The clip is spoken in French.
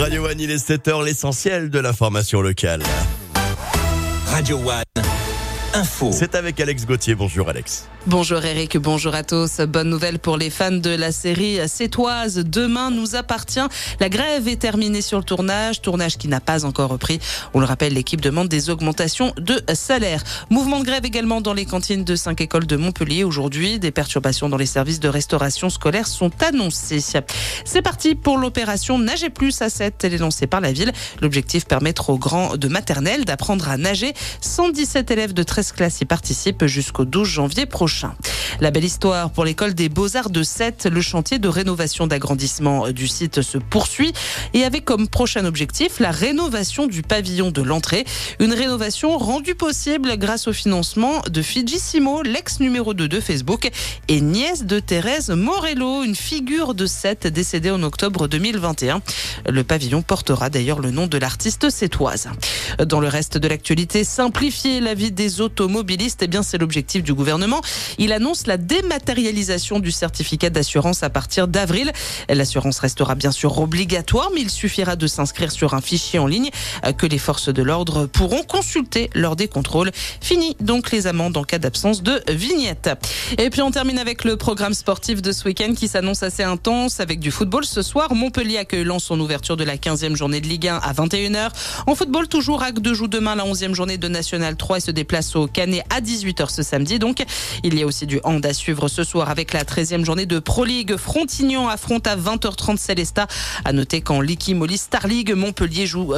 Radio One, il est 7h, l'essentiel de l'information locale. Radio One. Info. C'est avec Alex Gauthier. Bonjour Alex. Bonjour Eric, bonjour à tous. Bonne nouvelle pour les fans de la série Sétoise. Demain nous appartient. La grève est terminée sur le tournage, tournage qui n'a pas encore repris. On le rappelle, l'équipe demande des augmentations de salaire. Mouvement de grève également dans les cantines de cinq écoles de Montpellier. Aujourd'hui, des perturbations dans les services de restauration scolaire sont annoncées. C'est parti pour l'opération Nager plus à 7. Elle est lancée par la ville. L'objectif permettre aux grands de maternelle d'apprendre à nager. 117 élèves de 13 13 y participent jusqu'au 12 janvier prochain. La belle histoire pour l'école des beaux-arts de Sète. Le chantier de rénovation d'agrandissement du site se poursuit et avec comme prochain objectif la rénovation du pavillon de l'entrée. Une rénovation rendue possible grâce au financement de Fijissimo, l'ex numéro 2 de Facebook et nièce de Thérèse Morello, une figure de Sète décédée en octobre 2021. Le pavillon portera d'ailleurs le nom de l'artiste sétoise. Dans le reste de l'actualité, simplifier la vie des automobilistes, eh bien c'est l'objectif du gouvernement. Il annonce la dématérialisation du certificat d'assurance à partir d'avril. L'assurance restera bien sûr obligatoire, mais il suffira de s'inscrire sur un fichier en ligne que les forces de l'ordre pourront consulter lors des contrôles. Fini donc les amendes en cas d'absence de vignette. Et puis on termine avec le programme sportif de ce week-end qui s'annonce assez intense avec du football ce soir. Montpellier accueillant son ouverture de la 15e journée de Ligue 1 à 21h. En football, toujours Acte de joue demain la 11e journée de National 3 et se déplace au Canet à 18h ce samedi. Donc, il y a aussi du hand à suivre ce soir avec la 13e journée de Pro League. Frontignan affronte à 20h30 Célesta. À noter qu'en Licky Molly Star League, Montpellier joue